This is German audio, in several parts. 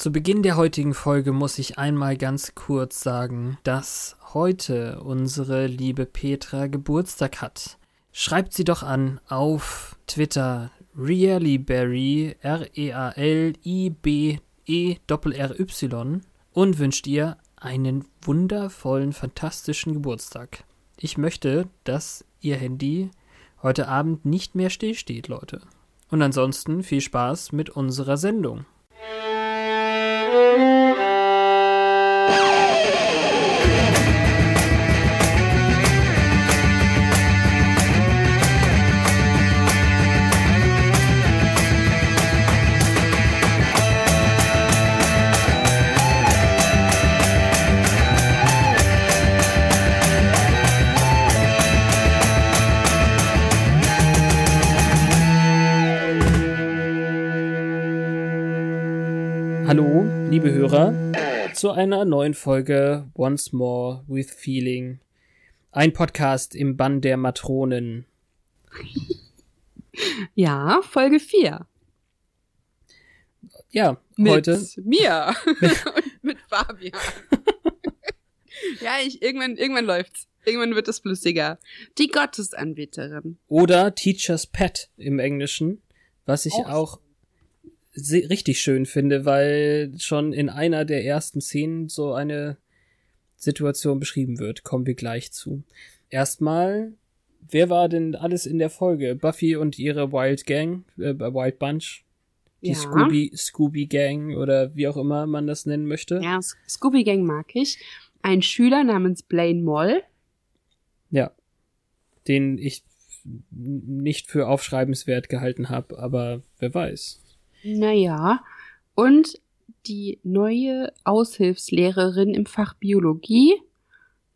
Zu Beginn der heutigen Folge muss ich einmal ganz kurz sagen, dass heute unsere liebe Petra Geburtstag hat. Schreibt sie doch an auf Twitter reallyberry R-E-A-L-I-B-E-R-Y und wünscht ihr einen wundervollen, fantastischen Geburtstag. Ich möchte, dass ihr Handy heute Abend nicht mehr stillsteht, Leute. Und ansonsten viel Spaß mit unserer Sendung. Liebe Hörer, zu einer neuen Folge Once More with Feeling. Ein Podcast im Bann der Matronen. Ja, Folge 4. Ja, Mit heute. mir und mit Fabian. ja, ich, irgendwann, irgendwann läuft's. Irgendwann wird es flüssiger. Die Gottesanbeterin. Oder Teacher's Pet im Englischen, was ich Auch auch richtig schön finde, weil schon in einer der ersten Szenen so eine Situation beschrieben wird. Kommen wir gleich zu. Erstmal, wer war denn alles in der Folge? Buffy und ihre Wild Gang, äh, Wild Bunch, die Ja. Scooby, Scooby Gang oder wie auch immer man das nennen möchte. Ja, Scooby Gang mag ich. Ein Schüler namens Blaine Moll. Ja. Den ich nicht für aufschreibenswert gehalten habe, aber wer weiß. Naja. Und die neue Aushilfslehrerin im Fach Biologie,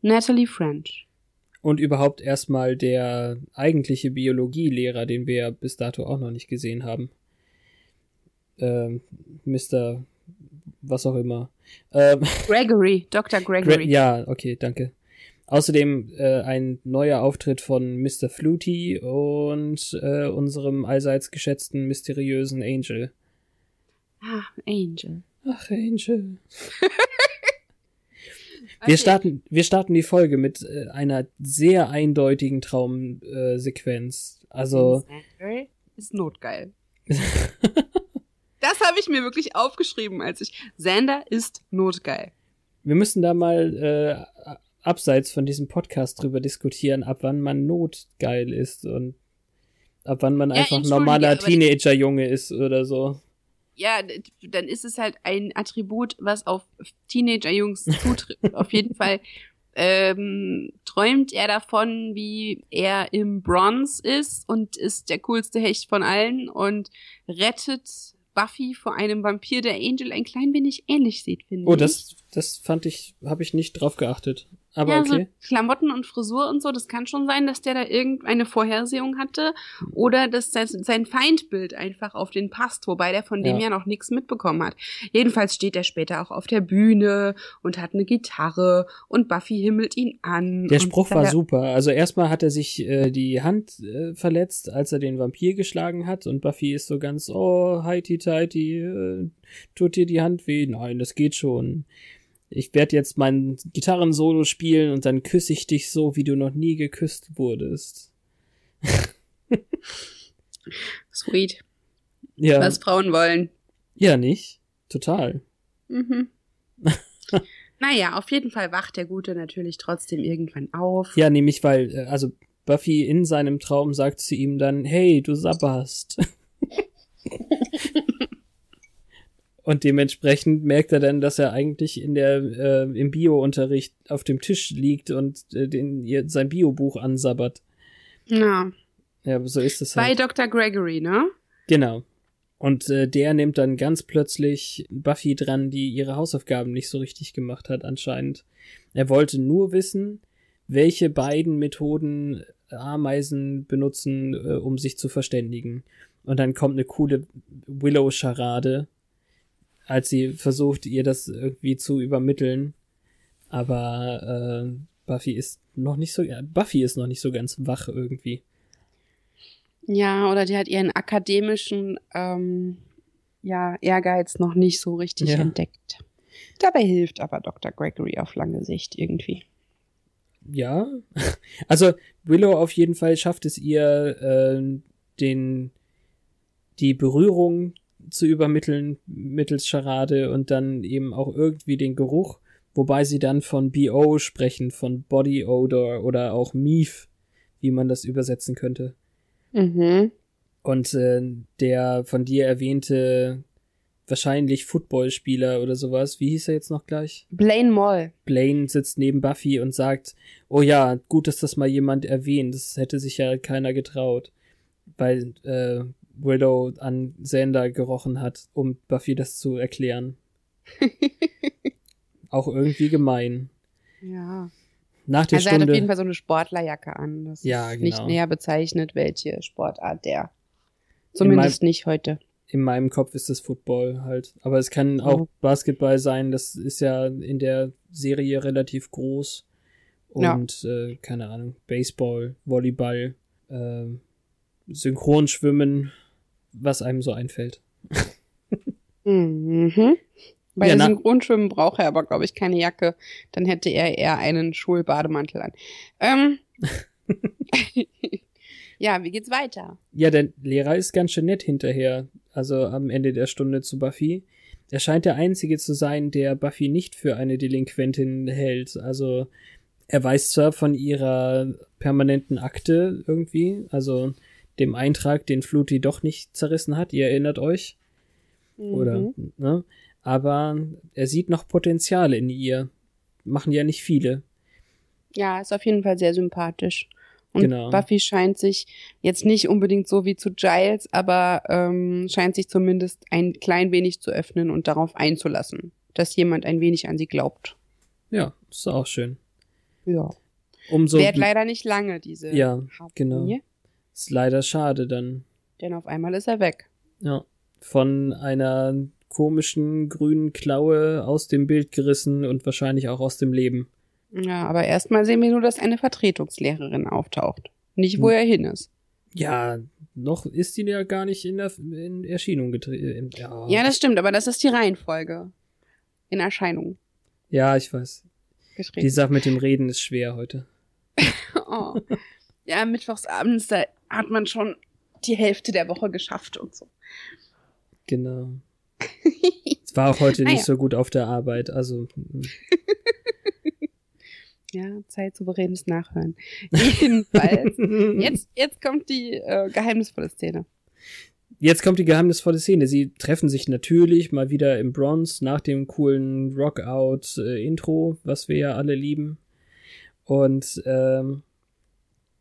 Natalie French. Und überhaupt erstmal der eigentliche Biologielehrer, den wir ja bis dato auch noch nicht gesehen haben. Ähm, Mr. was auch immer. Ähm, Gregory, Dr. Gregory. ja, okay, danke. Außerdem äh, ein neuer Auftritt von Mr. Fluty und äh, unserem allseits geschätzten mysteriösen Angel. Ah, Angel. Ach, Angel. Okay. Wir starten, wir starten die Folge mit äh, einer sehr eindeutigen Traumsequenz. Äh, also, ist notgeil. Das habe ich mir wirklich aufgeschrieben, als ich. Xander ist notgeil. wir müssen da mal äh, abseits von diesem Podcast drüber diskutieren, ab wann man notgeil ist und ab wann man Ja, einfach normaler Teenager-Junge ist oder so. Ja, dann ist es halt ein Attribut, was auf Teenager-Jungs zutrifft. auf jeden Fall ähm, träumt er davon, wie er im Bronze ist und ist der coolste Hecht von allen und rettet Buffy vor einem Vampir, der Angel ein klein wenig ähnlich sieht, finde Oh, ich. das, das fand ich, habe ich nicht drauf geachtet. Aber ja, okay. so Klamotten und Frisur und so, das kann schon sein, dass der da irgendeine Vorhersehung hatte oder dass sein, Feindbild einfach auf den passt, wobei der von dem Ja. ja noch nichts mitbekommen hat. Jedenfalls steht er später auch auf der Bühne und hat eine Gitarre und Buffy himmelt ihn an. Der Spruch war super. Also erstmal hat er sich äh, die Hand äh, verletzt, als er den Vampir geschlagen hat und Buffy ist so ganz, oh, heiti teiti, äh, tut dir die Hand weh? Nein, das geht schon. Ich werde jetzt mein Gitarrensolo spielen und dann küsse ich dich so, wie du noch nie geküsst wurdest. Sweet, Ja, was Frauen wollen. ja nicht? Total. Mhm. naja, auf jeden Fall wacht der Gute natürlich trotzdem irgendwann auf. Ja, nämlich weil, äh, also Buffy in seinem Traum sagt zu ihm dann, hey, du sabberst. Und dementsprechend merkt er dann, dass er eigentlich in der äh, im Bio-Unterricht auf dem Tisch liegt und äh, den, ihr, sein Bio-Buch ansabbert. Ja, Ja, so ist es bei halt. Dr. Gregory, ne? Genau. Und äh, der nimmt dann ganz plötzlich Buffy dran, die ihre Hausaufgaben nicht so richtig gemacht hat, anscheinend. Er wollte nur wissen, welche beiden Methoden Ameisen benutzen, äh, um sich zu verständigen. Und dann kommt eine coole Willow-Scharade, als sie versucht, ihr das irgendwie zu übermitteln. Aber äh, Buffy ist noch nicht so, Buffy ist noch nicht so ganz wach irgendwie. Ja, oder die hat ihren akademischen ähm, ja, Ehrgeiz noch nicht so richtig Ja. entdeckt. Dabei hilft aber Dr. Gregory auf lange Sicht irgendwie. Ja. Also Willow auf jeden Fall schafft es ihr, äh, den die Berührung zu übermitteln mittels Charade und dann eben auch irgendwie den Geruch, wobei sie dann von BO sprechen, von Body Odor oder auch Mief, wie man das übersetzen könnte. Mhm. Und äh, der von dir erwähnte wahrscheinlich Footballspieler oder sowas, wie hieß er jetzt noch gleich? Blaine Moll. Blaine sitzt neben Buffy und sagt, oh ja, gut, dass das mal jemand erwähnt, das hätte sich ja keiner getraut, weil äh, Willow an Xander gerochen hat, um Buffy das zu erklären. Auch irgendwie gemein. Ja. Nach der Also er hat auf jeden Stunde, Fall so eine Sportlerjacke an. Das Ja, ist nicht genau. näher bezeichnet, welche Sportart der. Zumindest nicht heute. in meinem Kopf ist das Football halt, aber es kann auch Mhm. Basketball sein, das ist ja in der Serie relativ groß. Ja. Und äh, keine Ahnung, Baseball, Volleyball, äh, Synchronschwimmen, was einem so einfällt. Mhm. Bei Ja, Synchronschwimmen braucht er aber, glaube ich, keine Jacke. Dann hätte er eher einen Schulbademantel an. Ähm. ja, wie geht's weiter? Ja, der Lehrer ist ganz schön nett hinterher, also am Ende der Stunde zu Buffy. Er scheint der Einzige zu sein, der Buffy nicht für eine Delinquentin hält. Also er weiß zwar von ihrer permanenten Akte irgendwie, also dem Eintrag, den Fluty doch nicht zerrissen hat, ihr erinnert euch, oder, Mhm. ne? Aber er sieht noch Potenziale in ihr. Machen ja nicht viele. Ja, ist auf jeden Fall sehr sympathisch. Und Genau. Buffy scheint sich jetzt nicht unbedingt so wie zu Giles, aber ähm, scheint sich zumindest ein klein wenig zu öffnen und darauf einzulassen, dass jemand ein wenig an sie glaubt. Ja, ist auch schön. Ja. Umso Währt leider nicht lange, diese Ja, Harmonie, genau. Ist leider schade dann. Denn auf einmal ist er weg. Ja. Von einer komischen grünen Klaue aus dem Bild gerissen und wahrscheinlich auch aus dem Leben. Ja, aber erstmal sehen wir nur, dass eine Vertretungslehrerin auftaucht. Nicht, wo Hm. er hin ist. Ja, noch ist die ja gar nicht in, der, in Erscheinung getreten. Ja. Ja, das stimmt, aber das ist die Reihenfolge. In Erscheinung ja, ich weiß. Die getreten. Sache mit dem Reden ist schwer heute. oh. Ja, mittwochsabends, da hat man schon die Hälfte der Woche geschafft und so. Genau. Es war auch heute Naja. nicht so gut auf der Arbeit. Also, mm, Ja, Zeit souveränes Nachhören. Jedenfalls. Jetzt, jetzt kommt die äh, geheimnisvolle Szene. Jetzt kommt die geheimnisvolle Szene. Sie treffen sich natürlich mal wieder im Bronze nach dem coolen Rockout-Intro, was wir ja alle lieben. Und ähm,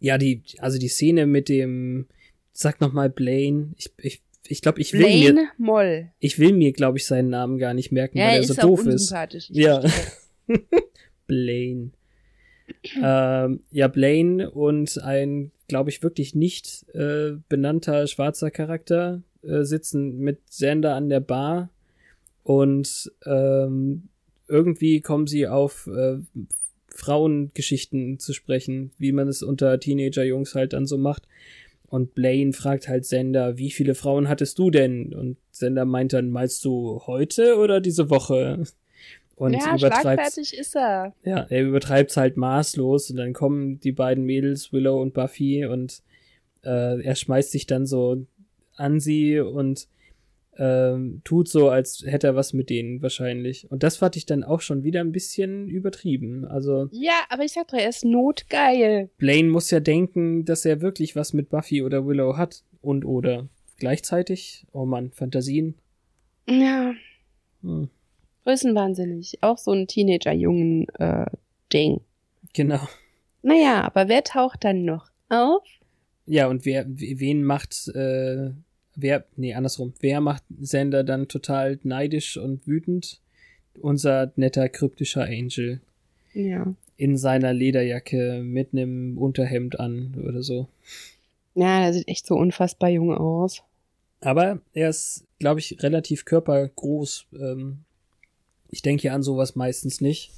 ja, die, also die Szene mit dem, sag noch mal Blaine. Ich, ich, ich glaube, ich will mir, Blaine Moll. ich will mir, glaube ich, seinen Namen gar nicht merken, Ja, weil er so doof ist. Ja. Blaine. ähm, ja, Blaine und ein, glaube ich, wirklich nicht äh, benannter schwarzer Charakter äh, sitzen mit Xander an der Bar und ähm, irgendwie kommen sie auf äh, Frauengeschichten zu sprechen, wie man es unter Teenager-Jungs halt dann so macht. Und Blaine fragt halt Sender, wie viele Frauen hattest du denn? Und Sender meint dann, meinst du heute oder diese Woche? Und ja, übertreibt schlagfertig ist er. ja, er übertreibt's halt maßlos und dann kommen die beiden Mädels, Willow und Buffy, und äh, er schmeißt sich dann so an sie und ähm, tut so, als hätte er was mit denen wahrscheinlich. Und das fand ich dann auch schon wieder ein bisschen übertrieben. Also Ja, aber ich sag doch, er ist notgeil. Blaine muss ja denken, dass er wirklich was mit Buffy oder Willow hat und oder gleichzeitig. Oh Mann, Fantasien. Ja, Hm, größenwahnsinnig. Auch so ein Teenager-Jungen äh, Ding. genau. Naja, aber wer taucht dann noch auf? Ja, und wer, wen macht, äh, wer, nee, andersrum, wer macht Sander dann total neidisch und wütend? Unser netter kryptischer Angel Ja. in seiner Lederjacke mit einem Unterhemd an oder so. Ja, der sieht echt so unfassbar jung aus. Aber er ist, glaube ich, relativ körpergroß. Ähm, ich denke ja an sowas meistens nicht.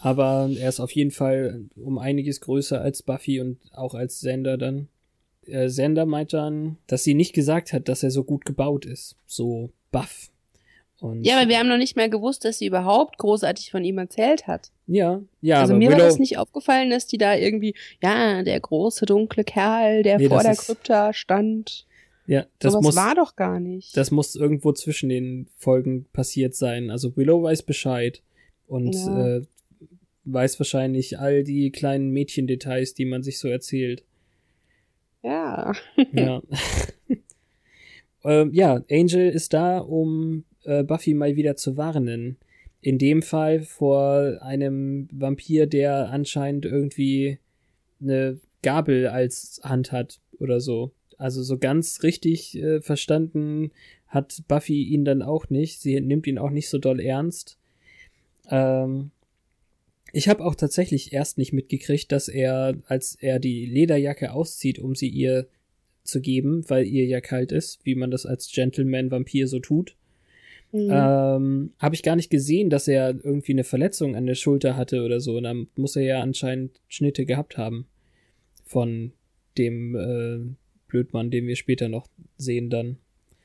Aber er ist auf jeden Fall um einiges größer als Buffy und auch als Sender dann. Äh, Sender meint dann, dass sie nicht gesagt hat, dass er so gut gebaut ist. So baff. Und Ja, aber wir haben noch nicht mal gewusst, dass sie überhaupt großartig von ihm erzählt hat. ja, ja, also mir Willow, war das nicht aufgefallen, dass die da irgendwie, ja, der große dunkle Kerl, der Nee, vor der ist- Krypta stand. ja, das muss, war doch gar nicht. das muss irgendwo zwischen den Folgen passiert sein. Also Willow weiß Bescheid und Ja. äh, weiß wahrscheinlich all die kleinen Mädchendetails, die man sich so erzählt. Ja. Ja. ähm, ja, Angel ist da, um äh, Buffy mal wieder zu warnen. In dem Fall vor einem Vampir, der anscheinend irgendwie eine Gabel als Hand hat oder so. Also so ganz richtig äh, verstanden hat Buffy ihn dann auch nicht. Sie nimmt ihn auch nicht so doll ernst. Ähm, ich habe auch tatsächlich erst nicht mitgekriegt, dass er, als er die Lederjacke auszieht, um sie ihr zu geben, weil ihr ja kalt ist, wie man das als Gentleman-Vampir so tut, Mhm. ähm, habe ich gar nicht gesehen, dass er irgendwie eine Verletzung an der Schulter hatte oder so. Und dann muss er ja anscheinend Schnitte gehabt haben von dem äh, Blödmann, den wir später noch sehen dann.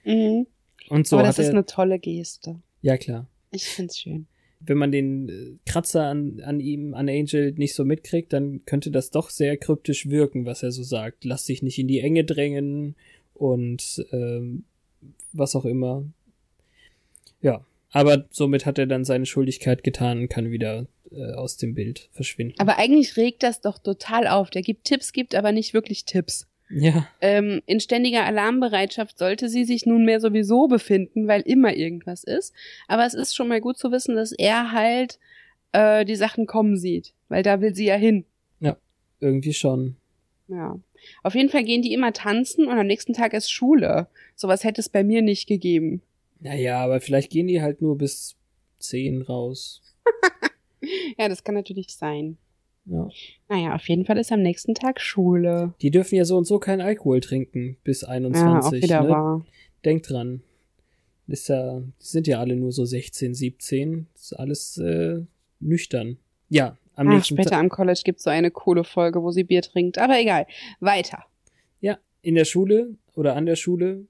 Mhm. Und so Aber das ist eine tolle Geste. ja klar. Ich find's schön. Wenn man den äh, Kratzer an, an ihm, an Angel nicht so mitkriegt, dann könnte das doch sehr kryptisch wirken, was er so sagt. Lass dich nicht in die Enge drängen und ähm, was auch immer. Ja, aber somit hat er dann seine Schuldigkeit getan und kann wieder äh, aus dem Bild verschwinden. Aber eigentlich regt das doch total auf. Der gibt Tipps, gibt aber nicht wirklich Tipps. Ja, Ähm, in ständiger Alarmbereitschaft sollte sie sich nunmehr sowieso befinden, weil immer irgendwas ist. Aber es ist schon mal gut zu wissen, dass er halt äh, die Sachen kommen sieht, weil da will sie ja hin. irgendwie schon. Ja. Auf jeden Fall gehen die immer tanzen und am nächsten Tag ist Schule. Sowas hätte es bei mir nicht gegeben. Naja, aber vielleicht gehen die halt nur bis 10 raus. Ja, das kann natürlich sein. Ja. Naja, auf jeden Fall ist am nächsten Tag Schule. Die dürfen ja so und so keinen Alkohol trinken bis Ja, 21. auch wieder ne? wahr. Denkt dran. Ist ja, die sind ja alle nur so 16, 17. Ist alles äh, nüchtern. Ja, am Ach, nächsten später Tag. am College gibt's so eine coole Folge, wo sie Bier trinkt. Aber egal. Weiter. Ja, in der Schule oder an der Schule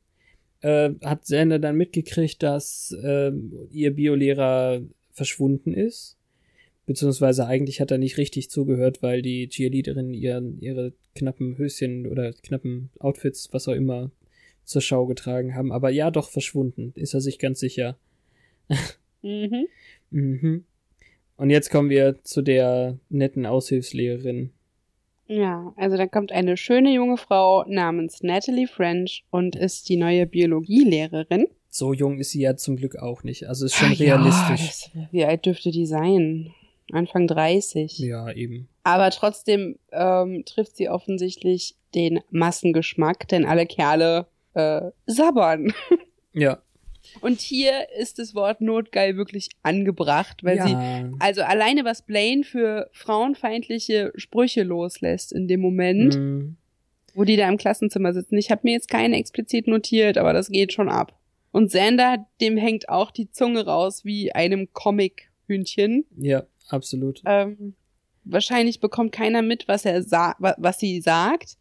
äh, hat Sander dann mitgekriegt, dass äh, ihr Biolehrer verschwunden ist. Beziehungsweise eigentlich hat er nicht richtig zugehört, weil die Cheerleaderin ihren, ihre knappen Höschen oder knappen Outfits, was auch immer, zur Schau getragen haben. Aber ja, doch verschwunden, ist er sich ganz sicher. Mhm. Mhm. Und jetzt kommen wir zu der netten Aushilfslehrerin. Ja, also da kommt eine schöne junge Frau namens Natalie French und ist die neue Biologielehrerin. So jung ist sie ja zum Glück auch nicht. Also ist schon Ja, realistisch. das, wie alt dürfte die sein? Anfang 30. Ja, eben. Aber trotzdem ähm, trifft sie offensichtlich den Massengeschmack, denn alle Kerle äh, sabbern. Ja. Und hier ist das Wort notgeil wirklich angebracht, weil sie ja. also alleine was Blaine für frauenfeindliche Sprüche loslässt in dem Moment, Mm, wo die da im Klassenzimmer sitzen. Ich habe mir jetzt keine explizit notiert, aber das geht schon ab. Und Sander, dem hängt auch die Zunge raus wie einem Comic-Hühnchen. ja, absolut. Ähm, wahrscheinlich bekommt keiner mit, was er sa wa- was sie sagt.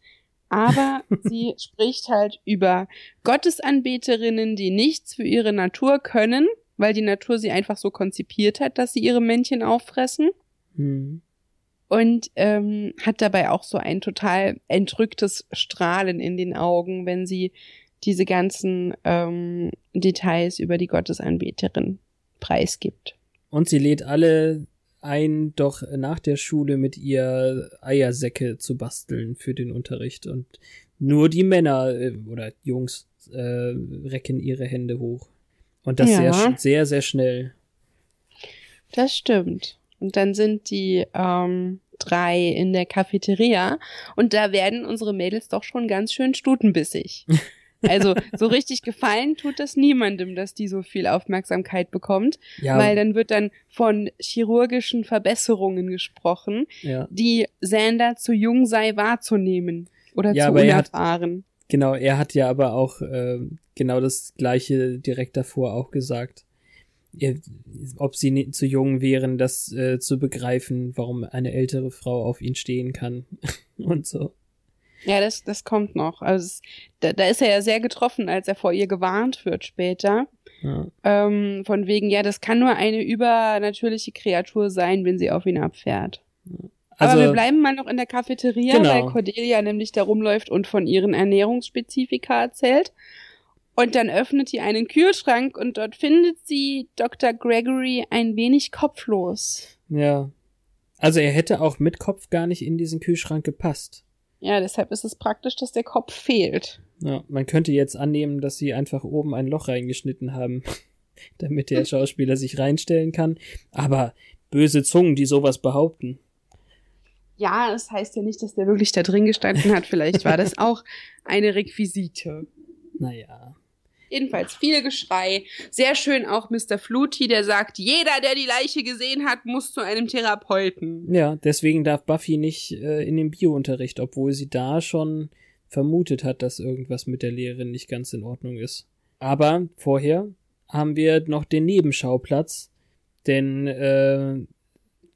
Aber sie spricht halt über Gottesanbeterinnen, die nichts für ihre Natur können, weil die Natur sie einfach so konzipiert hat, dass sie ihre Männchen auffressen. Hm. Und ähm, hat dabei auch so ein total entrücktes Strahlen in den Augen, wenn sie diese ganzen ähm, Details über die Gottesanbeterin preisgibt. Und sie lädt alle ein, doch nach der Schule mit ihr Eiersäcke zu basteln für den Unterricht. Und nur die Männer äh, oder Jungs äh, recken ihre Hände hoch. Und das Ja. sehr, sehr, sehr schnell. Das stimmt. Und dann sind die ähm, drei in der Cafeteria und da werden unsere Mädels doch schon ganz schön stutenbissig. Also so richtig gefallen tut das niemandem, dass die so viel Aufmerksamkeit bekommt, Ja, weil dann wird dann von chirurgischen Verbesserungen gesprochen, ja, die Sander zu jung sei wahrzunehmen oder Ja, zu er hat- unerfahren. genau. Er hat ja aber auch äh, genau das gleiche direkt davor auch gesagt. Er, ob sie zu jung wären, das äh, zu begreifen, warum eine ältere Frau auf ihn stehen kann und so. Ja, das, das kommt noch. Also es, da, da ist er ja sehr getroffen, als er vor ihr gewarnt wird später. Ja. Ähm, von wegen, ja, das kann nur eine übernatürliche Kreatur sein, wenn sie auf ihn abfährt. Also, Aber wir bleiben mal noch in der Cafeteria, Genau. weil Cordelia nämlich da rumläuft und von ihren Ernährungsspezifika erzählt. Und dann öffnet sie einen Kühlschrank und dort findet sie Dr. Gregory ein wenig kopflos. ja. Also er hätte auch mit Kopf gar nicht in diesen Kühlschrank gepasst. Ja, deshalb ist es praktisch, dass der Kopf fehlt. Ja, man könnte jetzt annehmen, dass sie einfach oben ein Loch reingeschnitten haben, damit der Schauspieler sich reinstellen kann. Aber böse Zungen, die sowas behaupten. Ja, das heißt ja nicht, dass der wirklich da drin gestanden hat. Vielleicht war das auch eine Requisite. Naja. Jedenfalls viel Geschrei. Sehr schön auch Mr. Fluty, der sagt, jeder, der die Leiche gesehen hat, muss zu einem Therapeuten. Ja, deswegen darf Buffy nicht äh, in den Biounterricht, obwohl sie da schon vermutet hat, dass irgendwas mit der Lehrerin nicht ganz in Ordnung ist. Aber vorher haben wir noch den Nebenschauplatz, denn äh,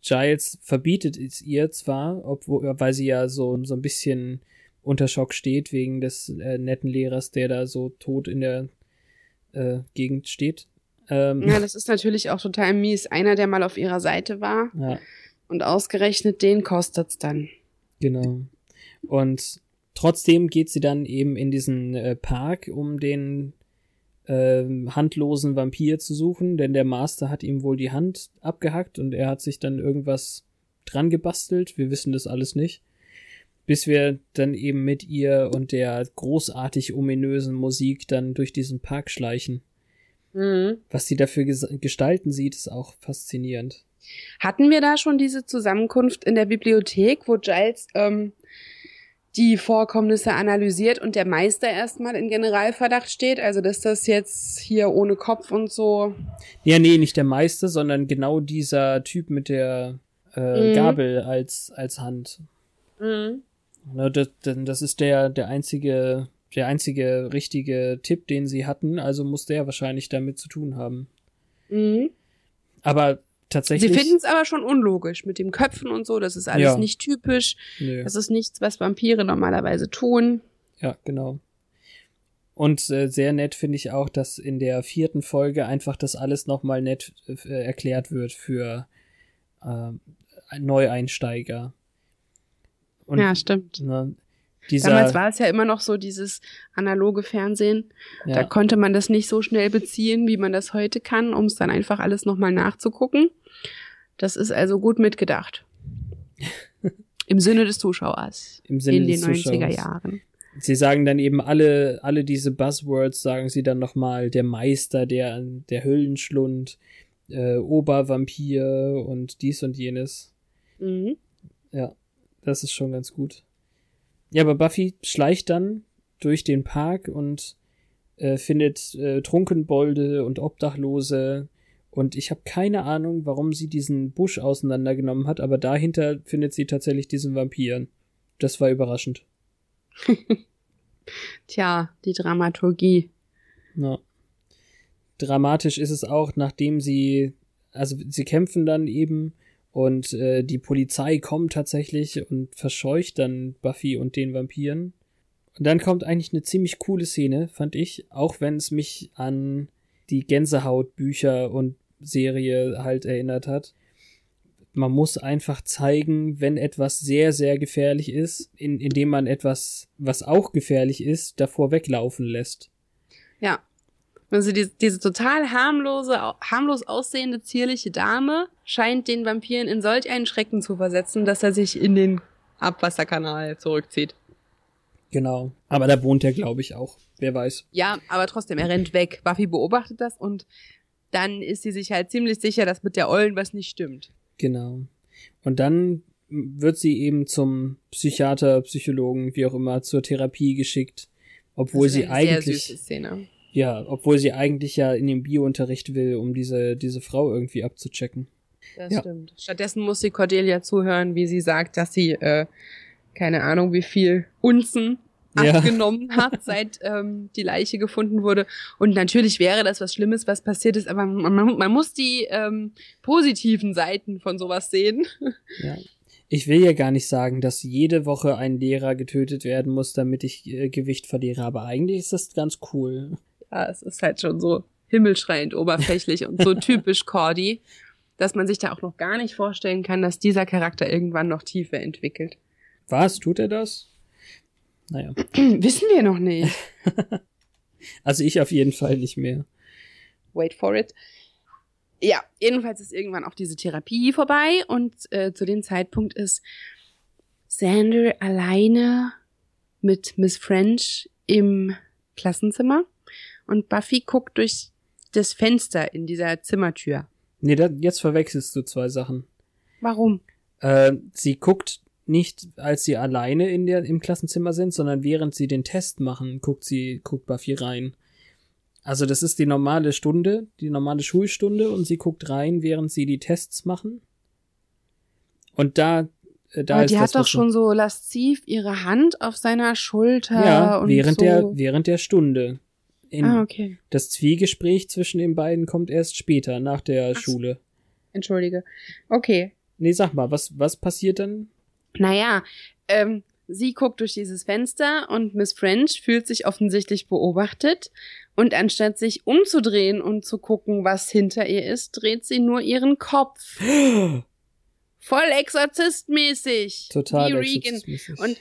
Giles verbietet es ihr zwar, obwohl, weil sie ja so, so ein bisschen unter Schock steht wegen des äh, netten Lehrers, der da so tot in der äh, Gegend steht. Ähm, Ja, das ist natürlich auch total mies. Einer, der mal auf ihrer Seite war ja. und ausgerechnet den kostet's dann. Genau. Und trotzdem geht sie dann eben in diesen äh, Park, um den ähm, handlosen Vampir zu suchen, denn der Master hat ihm wohl die Hand abgehackt und er hat sich dann irgendwas dran gebastelt. Wir wissen das alles nicht. Bis wir dann eben mit ihr und der großartig ominösen Musik dann durch diesen Park schleichen. Mhm. Was sie dafür ges- gestalten sieht, ist auch faszinierend. Hatten wir da schon diese Zusammenkunft in der Bibliothek, wo Giles ähm, die Vorkommnisse analysiert und der Meister erstmal in Generalverdacht steht? Also, dass das jetzt hier ohne Kopf und so. Ja, nee, nicht der Meister, sondern genau dieser Typ mit der äh, Mhm. Gabel als, als Hand. Mhm. Ne, das, denn das ist der, der einzige, der einzige richtige Tipp, den sie hatten, also muss der wahrscheinlich damit zu tun haben. Mhm. Aber Sie tatsächlich. finden es aber schon unlogisch mit dem Köpfen und so. Das ist alles Ja. nicht typisch. Nö. Das ist nichts, was Vampire normalerweise tun. Ja, genau. Und äh, sehr nett finde ich auch, dass in der vierten Folge einfach das alles nochmal nett äh, erklärt wird für äh, Neueinsteiger. Und ja, stimmt. ne, dieser, Damals war es ja immer noch so dieses analoge Fernsehen. Da ja, konnte man das nicht so schnell beziehen, wie man das heute kann, um es dann einfach alles nochmal nachzugucken. Das ist also gut mitgedacht. Im Sinne des Zuschauers. im Sinne in den des 90er Zuschauers. Jahren. Sie sagen dann eben alle, alle diese Buzzwords, sagen sie dann nochmal, der Meister, der, der Höllenschlund, äh, Obervampir und dies und jenes. Mhm. Ja, das ist schon ganz gut. Ja, aber Buffy schleicht dann durch den Park und äh, findet äh, Trunkenbolde und Obdachlose. Und ich habe keine Ahnung, warum sie diesen Busch auseinandergenommen hat, aber dahinter findet sie tatsächlich diesen Vampir. Das war überraschend. Tja, die Dramaturgie. Ja. Dramatisch ist es auch, nachdem sie, also sie kämpfen dann eben und äh, die Polizei kommt tatsächlich und verscheucht dann Buffy und den Vampiren. Und dann kommt eigentlich eine ziemlich coole Szene, fand ich, auch wenn es mich an die Gänsehautbücher und Serie halt erinnert hat. Man muss einfach zeigen, wenn etwas sehr, sehr gefährlich ist, in, indem man etwas, was auch gefährlich ist, davor weglaufen lässt. Ja. Also die, diese total harmlose, harmlos aussehende, zierliche Dame scheint den Vampiren in solch einen Schrecken zu versetzen, dass er sich in den Abwasserkanal zurückzieht. Genau. Aber da wohnt er, glaube ich, auch. Wer weiß. Ja, aber trotzdem, er rennt weg. Buffy beobachtet das und dann ist sie sich halt ziemlich sicher, dass mit der Ollen was nicht stimmt. Genau. Und dann wird sie eben zum Psychiater, Psychologen, wie auch immer, zur Therapie geschickt. Obwohl Das ist sie eine sehr eigentlich, süße Szene. ja, obwohl sie eigentlich ja in den Biounterricht will, um diese, diese Frau irgendwie abzuchecken. Das Ja. stimmt. Stattdessen muss sie Cordelia zuhören, wie sie sagt, dass sie äh, keine Ahnung, wie viel Unzen Ja. abgenommen hat, seit ähm, die Leiche gefunden wurde. Und natürlich wäre das was Schlimmes, was passiert ist, aber man, man, muss die ähm, positiven Seiten von sowas sehen. Ja. Ich will ja gar nicht sagen, dass jede Woche ein Lehrer getötet werden muss, damit ich äh, Gewicht verliere, aber eigentlich ist das ganz cool. Ja, es ist halt schon so. himmelschreiend oberflächlich und so typisch Cordy, dass man sich da auch noch gar nicht vorstellen kann, dass dieser Charakter irgendwann noch Tiefe entwickelt. Was? Tut er das? Naja. Wissen wir noch nicht. also ich auf jeden Fall nicht mehr. Wait for it. Ja, jedenfalls ist irgendwann auch diese Therapie vorbei und äh, zu dem Zeitpunkt ist Sander alleine mit Miss French im Klassenzimmer und Buffy guckt durch das Fenster in dieser Zimmertür. Nee, da, jetzt verwechselst du zwei Sachen. Warum? Äh, sie guckt nicht, als sie alleine in der, im Klassenzimmer sind, sondern während sie den Test machen, guckt sie, guckt Buffy rein. Also das ist die normale Stunde, die normale Schulstunde und sie guckt rein, während sie die Tests machen. Und da, äh, da Aber ist die hat doch schon so lasziv ihre Hand auf seiner Schulter ja, und während so. der, während der Stunde. In, ah, okay. Das Zwiegespräch zwischen den beiden kommt erst später, nach der Ach. Schule. Entschuldige. Okay. Nee, sag mal, was, was passiert dann? Naja, ähm, sie guckt durch dieses Fenster und Miss French fühlt sich offensichtlich beobachtet. Und anstatt sich umzudrehen und zu gucken, was hinter ihr ist, dreht sie nur ihren Kopf. Voll exorzistmäßig. Total Wie Regan. exorzistmäßig. Und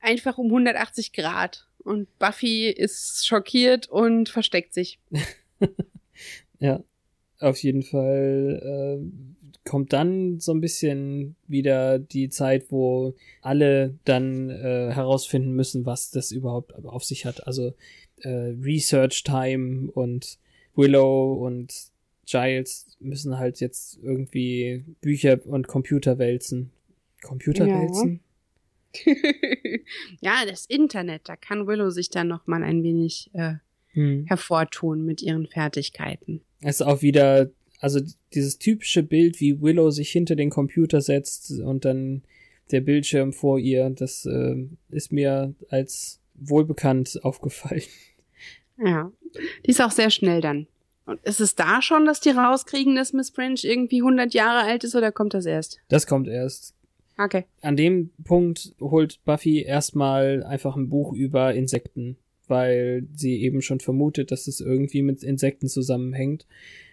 einfach um 180 Grad. Und Buffy ist schockiert und versteckt sich. Ja, auf jeden Fall äh, kommt dann so ein bisschen wieder die Zeit, wo alle dann äh, herausfinden müssen, was das überhaupt auf sich hat. Also äh, Research Time und Willow und Giles müssen halt jetzt irgendwie Bücher und Computer wälzen. Computer Ja. wälzen? ja, das Internet, da kann Willow sich dann noch mal ein wenig äh, Hm. hervortun mit ihren Fertigkeiten. Es ist auch wieder, also dieses typische Bild, wie Willow sich hinter den Computer setzt und dann der Bildschirm vor ihr, das äh, ist mir als wohlbekannt aufgefallen. Ja, die ist auch sehr schnell dann. Und ist es da schon, dass die rauskriegen, dass Miss French irgendwie 100 Jahre alt ist oder kommt das erst? Das kommt erst. Okay. An dem Punkt holt Buffy erstmal einfach ein Buch über Insekten, weil sie eben schon vermutet, dass es irgendwie mit Insekten zusammenhängt,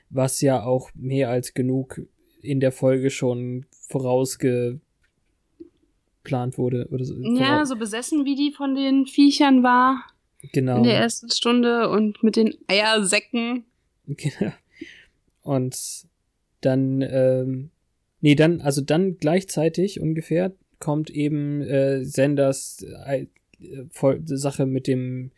was ja auch mehr als genug in der Folge schon vorausgeplant wurde. Oder so, Ja, so besessen wie die von den Viechern war genau. in der ersten Stunde und mit den Eiersäcken. Genau. Und dann, ähm, nee, dann, also dann gleichzeitig ungefähr kommt eben äh, Senders äh, voll, Sache mit dem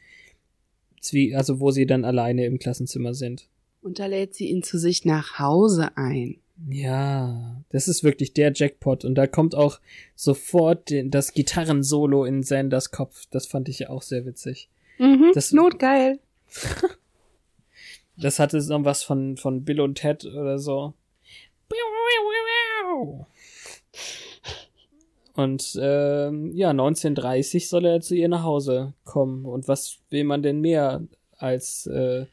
Zwie also wo sie dann alleine im Klassenzimmer sind. Und da lädt sie ihn zu sich nach Hause ein. Ja, das ist wirklich der Jackpot und da kommt auch sofort das Gitarrensolo in Sanders Kopf. Das fand ich ja auch sehr witzig. Mhm, Das- notgeil. Das hatte so was von, von Bill und Ted oder so. Und ähm, ja, 1930 soll er zu ihr nach Hause kommen. Und was will man denn mehr, als äh,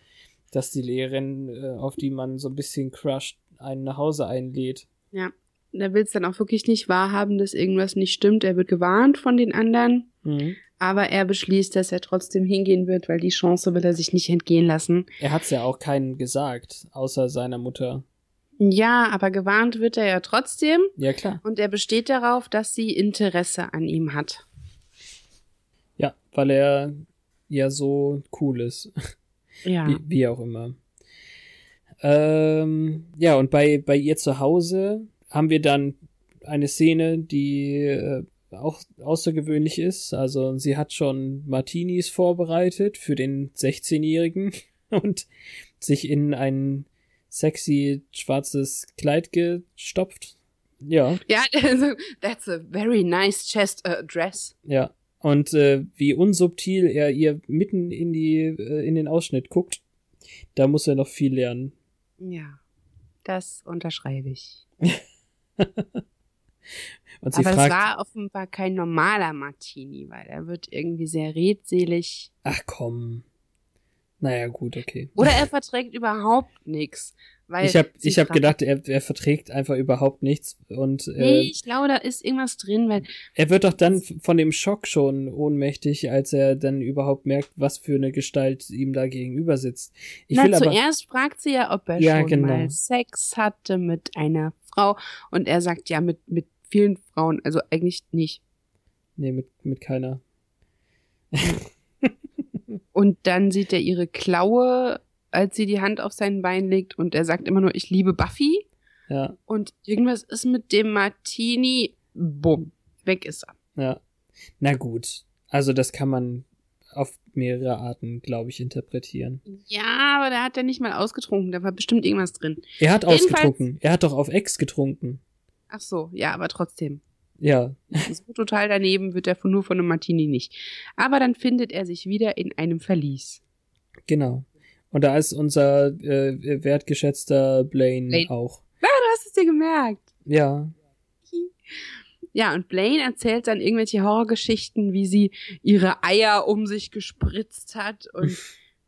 dass die Lehrerin, äh, auf die man so ein bisschen crusht, einen nach Hause einlädt? Ja. Der will es dann auch wirklich nicht wahrhaben, dass irgendwas nicht stimmt. Er wird gewarnt von den anderen, Mhm. aber er beschließt, dass er trotzdem hingehen wird, weil die Chance will er sich nicht entgehen lassen. Er hat's ja auch keinen gesagt, außer seiner Mutter. Ja, aber gewarnt wird er ja trotzdem Ja, klar. und er besteht darauf, dass sie Interesse an ihm hat. Ja, weil er ja so cool ist. Ja. Wie, wie auch immer. Ähm, ja, und bei, bei ihr zu Hause haben wir dann eine Szene, die äh, auch außergewöhnlich ist. Also sie hat schon Martinis vorbereitet für den 16-Jährigen und sich in ein sexy schwarzes Kleid gestopft. Ja, Ja, also, that's a very nice chest uh, dress. ja. Und äh, wie unsubtil er ihr mitten in die äh, in den Ausschnitt guckt, da muss er noch viel lernen. Ja, das unterschreibe ich. Und sie Aber fragt, es war offenbar kein normaler Martini, weil er wird irgendwie sehr redselig. ach komm. Naja, gut, okay. Oder er verträgt überhaupt nichts. Weil ich habe ich hab gedacht, er, er verträgt einfach überhaupt nichts und Nee, äh, ich glaube, da ist irgendwas drin, weil er wird doch dann von dem Schock schon ohnmächtig, als er dann überhaupt merkt, was für eine Gestalt ihm da gegenüber sitzt. Ich Na, will aber zuerst fragt sie ja, ob er Ja, schon genau. mal Sex hatte mit einer Frau. Und er sagt ja mit, mit vielen Frauen, also eigentlich nicht. nee mit mit keiner. Und dann sieht er ihre Klaue, als sie die Hand auf sein Bein legt. Und er sagt immer nur, ich liebe Buffy. Ja, Und irgendwas ist mit dem Martini. Bumm. Weg ist er. ja. Na gut, also das kann man auf mehrere Arten, glaube ich, interpretieren. Ja, aber da hat er nicht mal ausgetrunken. Da war bestimmt irgendwas drin. Er hat Jedenfalls- ausgetrunken. Er hat doch auf Ex getrunken. Ach so, ja, aber trotzdem. Ja, So total daneben wird er von, nur von einem Martini nicht. Aber dann findet er sich wieder in einem Verlies. genau. Und da ist unser äh, wertgeschätzter Blaine, Blaine. auch. Ah, du hast es dir gemerkt. Ja, Ja, und Blaine erzählt dann irgendwelche Horrorgeschichten, wie sie ihre Eier um sich gespritzt hat und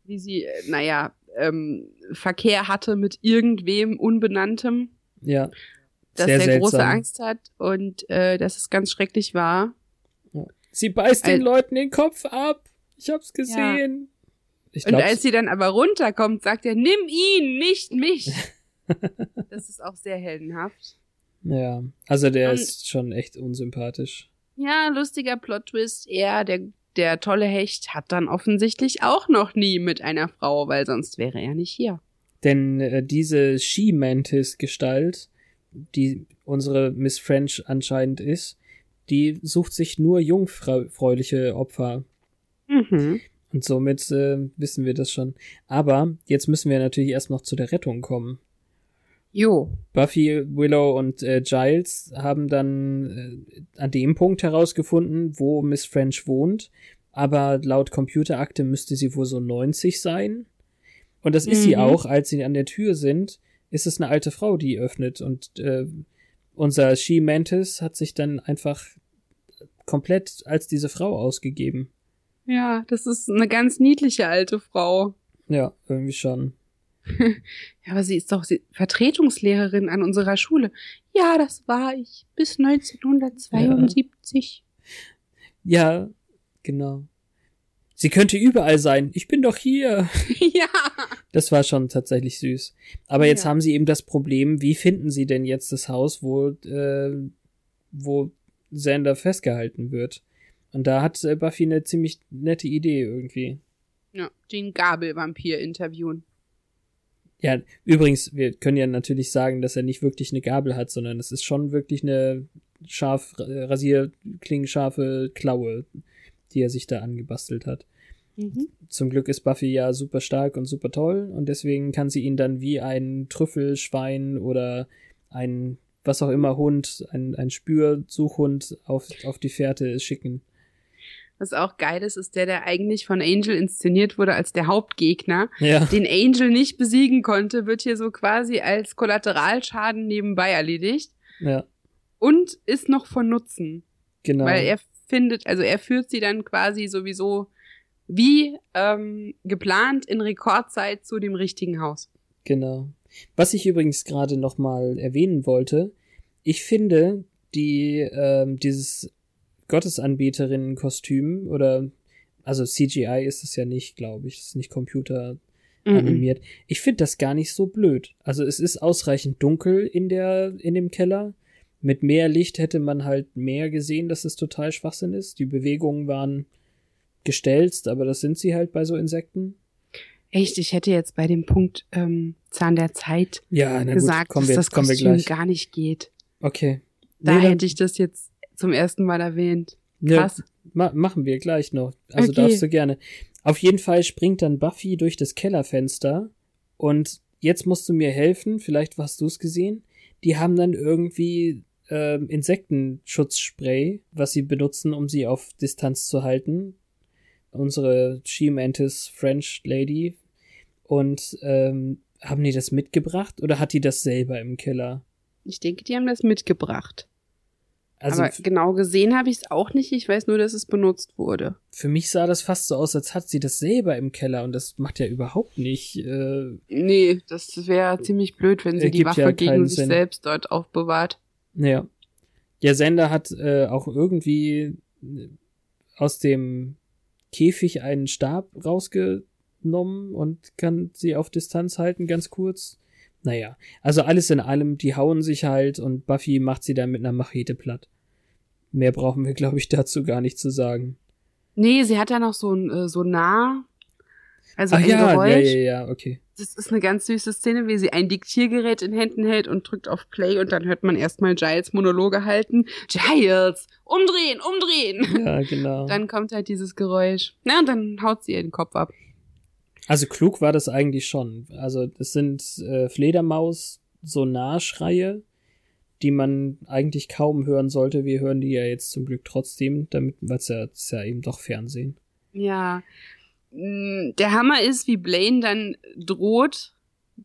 wie sie, äh, naja, ähm, Verkehr hatte mit irgendwem Unbenanntem, ja. Dass Sehr er große seltsam. Angst hat und äh, dass es ganz schrecklich war. Sie beißt den Al- Leuten den Kopf ab. Ich hab's gesehen. Ich Und als sie dann aber runterkommt, sagt er, nimm ihn, nicht mich. das ist auch sehr heldenhaft. ja, also der Und- ist schon echt unsympathisch. Ja, lustiger Plot-Twist. Er, der, der tolle Hecht, hat dann offensichtlich auch noch nie mit einer Frau, weil sonst wäre er nicht hier. Denn äh, diese She-Mantis-Gestalt, die unsere Miss French anscheinend ist, die sucht sich nur jungfräuliche Opfer. Mhm. Und somit äh, wissen wir das schon. Aber jetzt müssen wir natürlich erst noch zu der Rettung kommen. Jo. Buffy, Willow und äh, Giles haben dann äh, an dem Punkt herausgefunden, wo Miss French wohnt. Aber laut Computerakte müsste sie wohl so 90 sein. Und das ist sie Mhm. auch, als sie an der Tür sind, ist es eine alte Frau, die öffnet. Und äh, unser She-Mantis hat sich dann einfach komplett als diese Frau ausgegeben. Ja, das ist eine ganz niedliche alte Frau. Ja, irgendwie schon. Ja, aber sie ist doch Vertretungslehrerin an unserer Schule. Ja, das war ich. Bis 1972. Ja, genau. Sie könnte überall sein. Ich bin doch hier. Ja. Das war schon tatsächlich süß. Aber jetzt Ja. haben sie eben das Problem, wie finden sie denn jetzt das Haus, wo, äh, wo Xander festgehalten wird? Und da hat äh, Buffy eine ziemlich nette Idee irgendwie. Ja, den Gabelvampir interviewen. Ja, übrigens, wir können ja natürlich sagen, dass er nicht wirklich eine Gabel hat, sondern es ist schon wirklich eine scharf, äh, rasierklingenscharfe Klaue, die er sich da angebastelt hat. Mhm. Zum Glück ist Buffy ja super stark und super toll und deswegen kann sie ihn dann wie ein Trüffelschwein oder ein was auch immer Hund, ein, ein Spürsuchhund auf, auf die Fährte schicken. Was auch geil ist, ist der, der eigentlich von Angel inszeniert wurde als der Hauptgegner, Ja, den Angel nicht besiegen konnte, wird hier so quasi als Kollateralschaden nebenbei erledigt ja, und ist noch von Nutzen. genau. Weil er findet, also er führt sie dann quasi sowieso wie ähm, geplant in Rekordzeit zu dem richtigen Haus. Genau. Was ich übrigens gerade noch mal erwähnen wollte, ich finde die ähm, dieses Gottesanbeterinnen-Kostüm oder also CGI ist es ja nicht, glaube ich, ist nicht Computer animiert. Ich finde das gar nicht so blöd. Also es ist ausreichend dunkel in der in dem Keller. Mit mehr Licht hätte man halt mehr gesehen, dass es total Schwachsinn ist. Die Bewegungen waren gestelzt, aber das sind sie halt bei so Insekten. Echt, ich hätte jetzt bei dem Punkt ähm, Zahn der Zeit Ja, na gesagt, gut, kommen dass wir, das kommen wir Kostüm gleich. gar nicht geht. Okay. Da Nee, hätte ich das jetzt zum ersten Mal erwähnt. Krass. ma machen wir gleich noch. Also Okay. darfst du gerne. Auf jeden Fall springt dann Buffy durch das Kellerfenster und jetzt musst du mir helfen, vielleicht hast du es gesehen. Die haben dann irgendwie ähm, Insektenschutzspray, was sie benutzen, um sie auf Distanz zu halten. Unsere She-Mantis French Lady. Und ähm, haben die das mitgebracht oder hat die das selber im Keller? Ich denke, die haben das mitgebracht. Also Aber genau gesehen habe ich es auch nicht. Ich weiß nur, dass es benutzt wurde. für mich sah das fast so aus, als hat sie das selber im Keller und das macht ja überhaupt nicht. Äh, Nee, das wäre ziemlich blöd, wenn sie die Ergibt Waffe ja gegen sich Sinn. selbst dort aufbewahrt. ja. Ja, Sender hat äh, auch irgendwie äh, aus dem Käfig einen Stab rausgenommen und kann sie auf Distanz halten, ganz kurz. Naja, also alles in allem, die hauen sich halt und Buffy macht sie dann mit einer Machete platt. Mehr brauchen wir, glaube ich, dazu gar nicht zu sagen. Nee, sie hat da noch so ein äh, so nah. Also Ach ein ja, Geräusch. ja, ja, ja, okay. Das ist eine ganz süße Szene, wie sie ein Diktiergerät in Händen hält und drückt auf Play und dann hört man erstmal Giles Monologe halten. Giles, umdrehen, umdrehen. Ja, genau. Dann kommt halt dieses Geräusch. Na, und dann haut sie ihr den Kopf ab. Also klug war das eigentlich schon. Also es sind äh, Fledermaus-Sonarschreie, die man eigentlich kaum hören sollte. Wir hören die ja jetzt zum Glück trotzdem, damit, weil es ja, ja eben doch Fernsehen. Ja. Der Hammer ist, wie Blaine dann droht,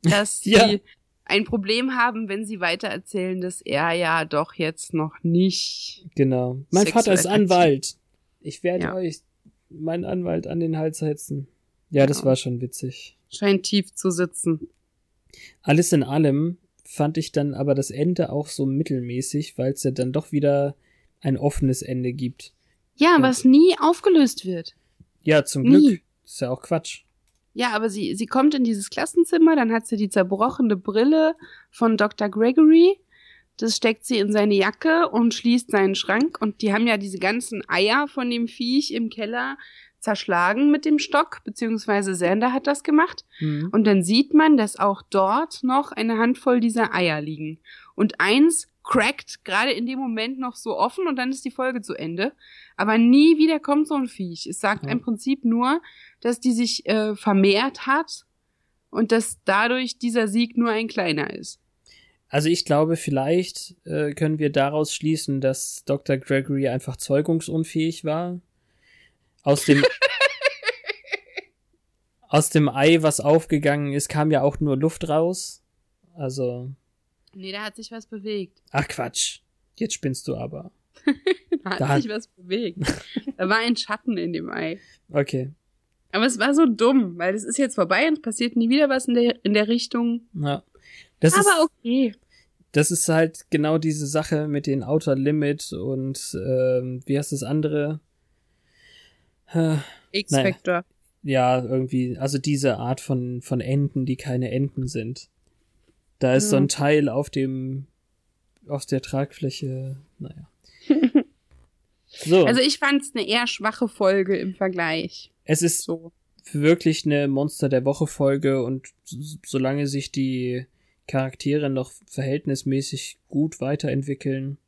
dass Ja. sie ein Problem haben, wenn sie weiter erzählen, dass er ja doch jetzt noch nicht. Genau. Mein Vater ist. Anwalt. Ich werde Ja. euch meinen Anwalt an den Hals hetzen. Ja, das Ja. war schon witzig. Scheint tief zu sitzen. Alles in allem fand ich dann aber das Ende auch so mittelmäßig, weil es ja dann doch wieder ein offenes Ende gibt. Ja, Ja. was nie aufgelöst wird. Ja, zum Nie. Glück. Ist ja auch Quatsch. Ja, aber sie, sie kommt in dieses Klassenzimmer, dann hat sie die zerbrochene Brille von Dr. Gregory. Das steckt sie in seine Jacke und schließt seinen Schrank. Und die haben ja diese ganzen Eier von dem Viech im Keller zerschlagen mit dem Stock, beziehungsweise Sander hat das gemacht. Hm. Und dann sieht man, dass auch dort noch eine Handvoll dieser Eier liegen. Und eins crackt gerade in dem Moment noch so offen und dann ist die Folge zu Ende. Aber nie wieder kommt so ein Viech. Es sagt Ja. im Prinzip nur, dass die sich äh, vermehrt hat und dass dadurch dieser Sieg nur ein kleiner ist. Also ich glaube, vielleicht äh, können wir daraus schließen, dass Dr. Gregory einfach zeugungsunfähig war. Aus dem aus dem Ei, was aufgegangen ist, kam ja auch nur Luft raus. Also, Nee, da hat sich was bewegt. ach Quatsch. Jetzt spinnst du aber. Da hat Da hat- sich was bewegt. da war ein Schatten in dem Ei. Okay. Aber es war so dumm, weil es ist jetzt vorbei und es passiert nie wieder was in der, in der Richtung. Ja. Das ist, Aber okay. das ist halt genau diese Sache mit den Outer Limit und ähm, wie heißt das andere? Äh, X-Factor. ja, irgendwie, also diese Art von, von Enten, die keine Enten sind. Da ist so Ja. ein Teil auf dem, auf der Tragfläche, naja. So, Also ich fand es eine eher schwache Folge im Vergleich. es ist So. wirklich eine Monster der Woche Folge und solange sich die Charaktere noch verhältnismäßig gut weiterentwickeln.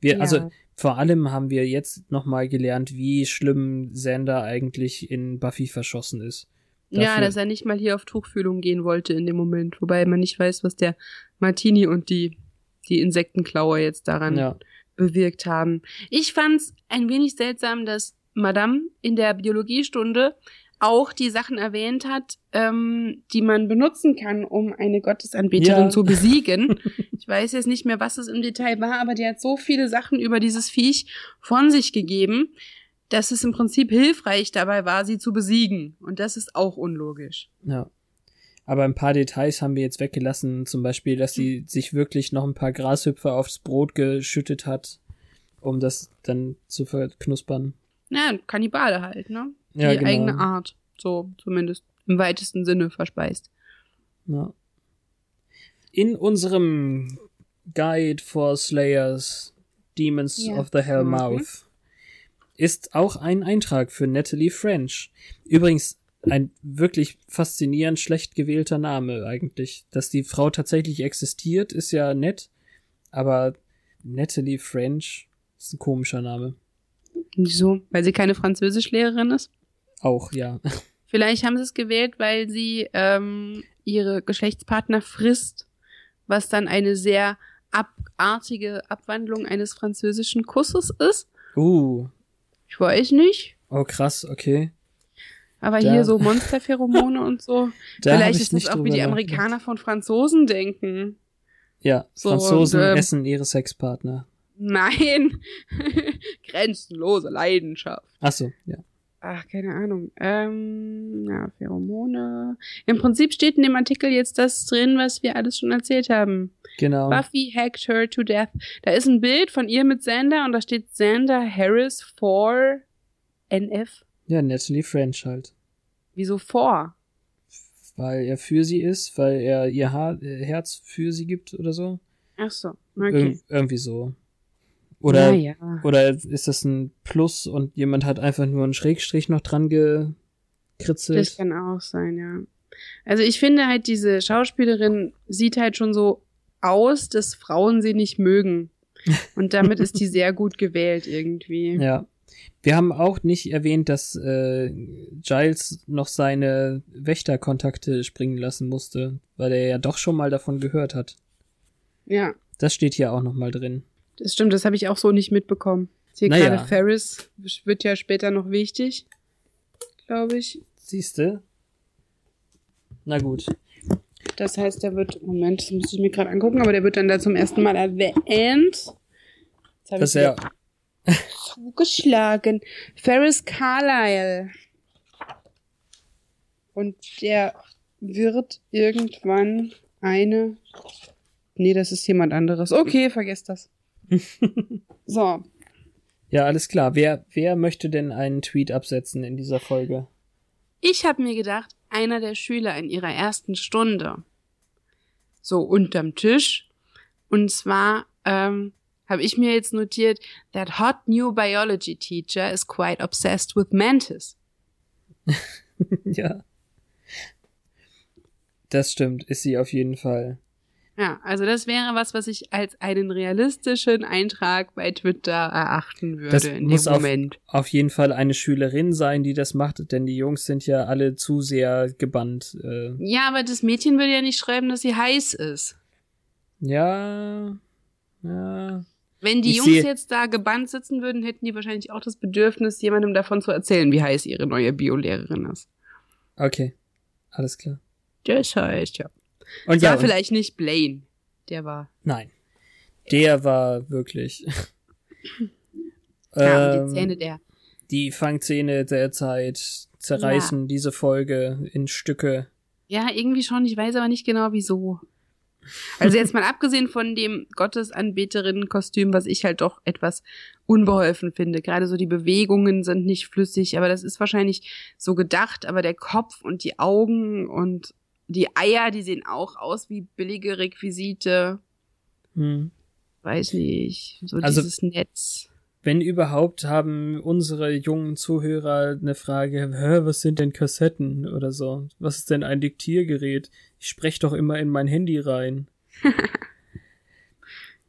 Wir, Ja. also vor allem haben wir jetzt nochmal gelernt, wie schlimm Xander eigentlich in Buffy verschossen ist. Ja, Dafür- dass er nicht mal hier auf Tuchfühlung gehen wollte in dem Moment, wobei man nicht weiß, was der Martini und die, die Insektenklaue jetzt daran Ja, bewirkt haben. Ich fand's ein wenig seltsam, dass Madame in der Biologiestunde auch die Sachen erwähnt hat, ähm, die man benutzen kann, um eine Gottesanbeterin Ja. zu besiegen. ich weiß jetzt nicht mehr, was es im Detail war, aber die hat so viele Sachen über dieses Viech von sich gegeben, dass es im Prinzip hilfreich dabei war, sie zu besiegen. Und das ist auch unlogisch. ja. Aber ein paar Details haben wir jetzt weggelassen, zum Beispiel, dass sie sich wirklich noch ein paar Grashüpfer aufs Brot geschüttet hat, um das dann zu verknuspern. Ja, Kannibale halt, ne? Ja, die genau. eigene Art. So, zumindest im weitesten Sinne verspeist. Ja. In unserem Guide for Slayers Demons Ja. of the Hellmouth ist auch ein Eintrag für Natalie French. Übrigens ein wirklich faszinierend schlecht gewählter Name eigentlich. Dass die Frau tatsächlich existiert, ist ja nett, aber Natalie French ist ein komischer Name. Wieso? Weil sie keine Französischlehrerin ist? Auch, ja. Vielleicht haben sie es gewählt, weil sie ähm, ihre Geschlechtspartner frisst, was dann eine sehr abartige Abwandlung eines französischen Kusses ist. Uh, Ich weiß nicht. oh krass, okay. Aber Da- hier so Monsterpheromone und so. Da Vielleicht ich ist das auch wie die. Amerikaner von Franzosen denken. Ja, So, Franzosen und, ähm, essen ihre Sexpartner. Nein. Grenzenlose Leidenschaft. Ach so, ja. Ach, keine Ahnung. Ähm, ja, Pheromone. Im Prinzip steht in dem Artikel jetzt das drin, was wir alles schon erzählt haben. Genau. Buffy hacked her to death. Da ist ein Bild von ihr mit Xander und da steht Xander Harris for NF. Ja, Natalie French halt. Wieso for? Weil er für sie ist, weil er ihr Haar, äh, Herz für sie gibt oder so. Ach so, okay. Irg irgendwie so. Oder, naja. oder ist das ein Plus und jemand hat einfach nur einen Schrägstrich noch dran gekritzelt? Das kann auch sein, ja. Also ich finde halt, diese Schauspielerin sieht halt schon so aus, dass Frauen sie nicht mögen. Und damit ist die sehr gut gewählt irgendwie. Ja. Wir haben auch nicht erwähnt, dass äh, Giles noch seine Wächterkontakte springen lassen musste, weil er ja doch schon mal davon gehört hat. Ja, Das steht hier auch noch mal drin. das stimmt, das habe ich auch so nicht mitbekommen. Hier Naja. gerade Ferris wird ja später noch wichtig, glaube ich. Siehste? Na gut. Das heißt, der wird, Moment, das muss ich mir gerade angucken, aber der wird dann da zum ersten Mal erwähnt. Dass ich er, zugeschlagen. Ferris Carlyle. Und der wird irgendwann eine. Nee, das ist jemand anderes. Okay, vergesst das. so, ja, alles klar. Wer, wer möchte denn einen Tweet absetzen in dieser Folge? ich habe mir gedacht, einer der Schüler in ihrer ersten Stunde. So unterm Tisch. Und zwar ähm, habe ich mir jetzt notiert, that hot new biology teacher is quite obsessed with mantis. ja. Das stimmt, ist sie auf jeden Fall. Ja, also das wäre was, was ich als einen realistischen Eintrag bei Twitter erachten würde Das in muss dem auf- Moment. Auf jeden Fall eine Schülerin sein, die das macht, denn die Jungs sind ja alle zu sehr gebannt. Äh, Ja, aber das Mädchen würde ja nicht schreiben, dass sie heiß ist. ja. Ja. Wenn die Ich Jungs jetzt da gebannt sitzen würden, hätten die wahrscheinlich auch das Bedürfnis, jemandem davon zu erzählen, wie heiß ihre neue Biolehrerin ist. Okay. Alles klar. Das heißt, ja. Und Das ja, war und, vielleicht nicht Blaine. Der war. nein. Der war wirklich. Ja, Ähm, die Zähne der. die Fangzähne der Zeit zerreißen diese Folge in Stücke. Ja, irgendwie schon. Ich weiß aber nicht genau wieso. Also jetzt mal abgesehen von dem Gottesanbeterinnen-Kostüm, was ich halt doch etwas unbeholfen finde. Gerade so die Bewegungen sind nicht flüssig, aber das ist wahrscheinlich so gedacht. Aber der Kopf und die Augen und die Eier, die sehen auch aus wie billige Requisite. Hm. Weiß nicht. So Also- dieses Netz. Wenn überhaupt, haben unsere jungen Zuhörer eine Frage, Hä, was sind denn Kassetten oder so? Was ist denn ein Diktiergerät? Ich spreche doch immer in mein Handy rein.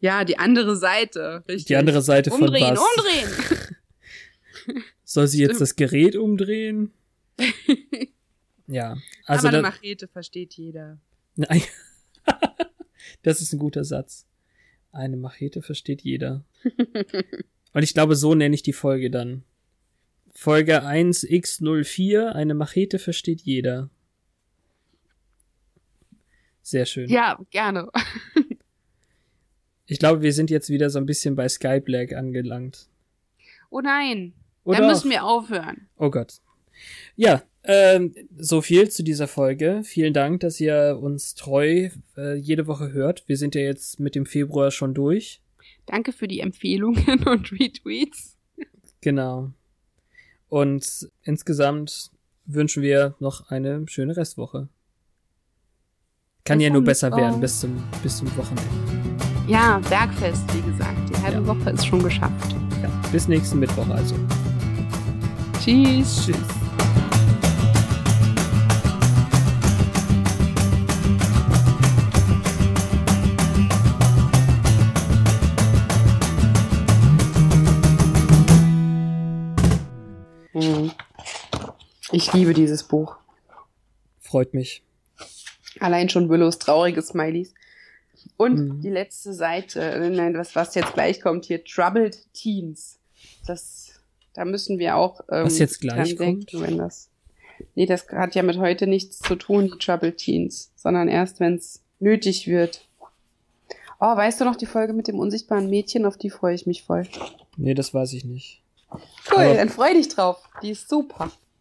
Ja, die andere Seite. Richtig. Die andere Seite von Umdrehen, was? umdrehen. Soll sie jetzt das Gerät umdrehen? ja, also aber eine Machete versteht jeder. Nein. das ist ein guter Satz. Eine Machete versteht jeder. Und ich glaube, so nenne ich die Folge dann. Folge 1x04, eine Machete versteht jeder. Sehr schön. Ja, gerne. Ich glaube, wir sind jetzt wieder so ein bisschen bei Skyblack angelangt. Oh nein. Oder? Dann müssen wir aufhören. Oh Gott. Ja, ähm, so viel zu dieser Folge. Vielen Dank, dass ihr uns treu äh, jede Woche hört. Wir sind ja jetzt mit dem Februar schon durch. Danke für die Empfehlungen und Retweets. Genau. Und insgesamt wünschen wir noch eine schöne Restwoche. Kann ja nur besser Mittwoch. werden bis zum, bis zum Wochenende. Ja, Bergfest, wie gesagt. Die halbe Ja. Woche ist schon geschafft. Ja, bis nächsten Mittwoch also. Tschüss. Tschüss. Mhm. Ich liebe dieses Buch. Freut mich. Allein schon Willows traurige Smileys. Und Mhm. die letzte Seite, äh, nein, was, was jetzt gleich kommt hier, Troubled Teens. Das, da müssen wir auch ähm, Was jetzt gleich dran denken, wenn das. Nee, das hat ja mit heute nichts zu tun, die Troubled Teens, sondern erst, wenn es nötig wird. Oh, weißt du noch die Folge mit dem unsichtbaren Mädchen? Auf die freue ich mich voll. Nee, das weiß ich nicht. Cool, Aber- dann freu dich drauf. Die ist super.